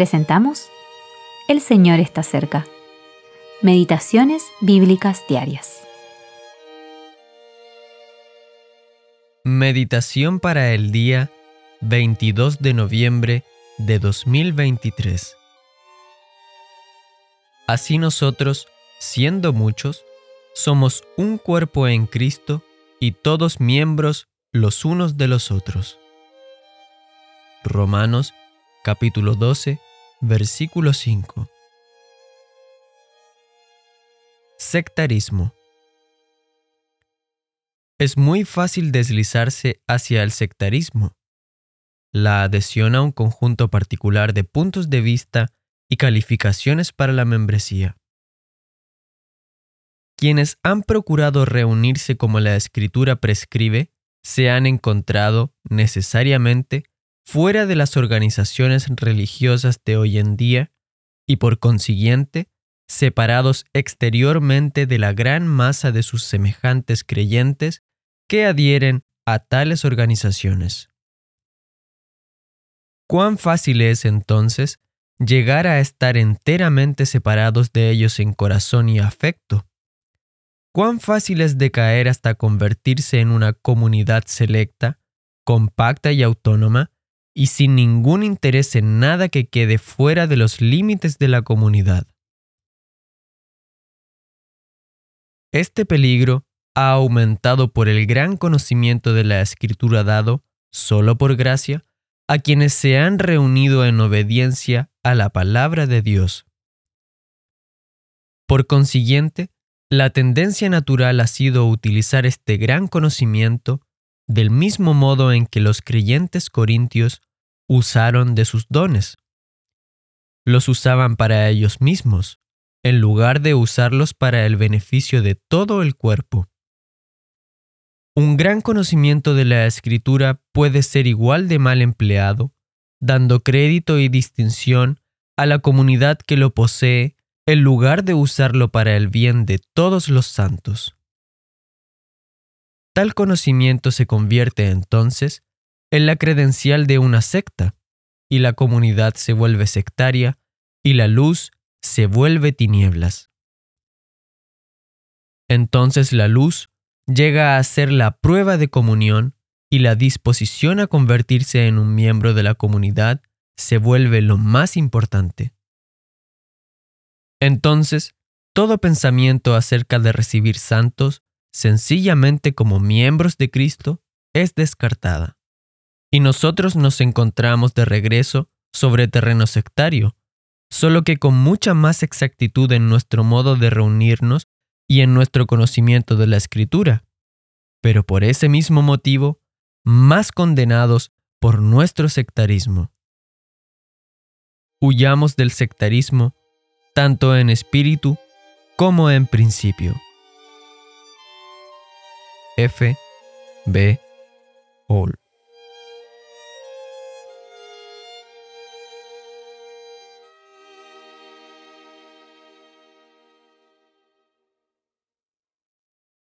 presentamos El Señor está cerca. Meditaciones Bíblicas Diarias. Meditación para el día 22 de noviembre de 2023. Así nosotros, siendo muchos, somos un cuerpo en Cristo y todos miembros los unos de los otros. Romanos capítulo 12, versículo 5. Sectarismo. Es muy fácil deslizarse hacia el sectarismo, la adhesión a un conjunto particular de puntos de vista y calificaciones para la membresía. Quienes han procurado reunirse como la escritura prescribe se han encontrado necesariamente fuera de las organizaciones religiosas de hoy en día y por consiguiente separados exteriormente de la gran masa de sus semejantes creyentes que adhieren a tales organizaciones. ¿Cuán fácil es entonces llegar a estar enteramente separados de ellos en corazón y afecto? ¿Cuán fácil es decaer hasta convertirse en una comunidad selecta, compacta y autónoma, y sin ningún interés en nada que quede fuera de los límites de la comunidad. Este peligro ha aumentado por el gran conocimiento de la escritura dado, solo por gracia, a quienes se han reunido en obediencia a la palabra de Dios. Por consiguiente, la tendencia natural ha sido utilizar este gran conocimiento del mismo modo en que los creyentes corintios usaron de sus dones. Los usaban para ellos mismos, en lugar de usarlos para el beneficio de todo el cuerpo. Un gran conocimiento de la escritura puede ser igual de mal empleado, dando crédito y distinción a la comunidad que lo posee en lugar de usarlo para el bien de todos los santos. Tal conocimiento se convierte entonces en la credencial de una secta, y la comunidad se vuelve sectaria, y la luz se vuelve tinieblas. Entonces la luz llega a ser la prueba de comunión y la disposición a convertirse en un miembro de la comunidad se vuelve lo más importante. Entonces, todo pensamiento acerca de recibir santos sencillamente como miembros de Cristo, es descartada. Y nosotros nos encontramos de regreso sobre terreno sectario, solo que con mucha más exactitud en nuestro modo de reunirnos y en nuestro conocimiento de la Escritura, pero por ese mismo motivo, más condenados por nuestro sectarismo. Huyamos del sectarismo tanto en espíritu como en principio. F. B. All.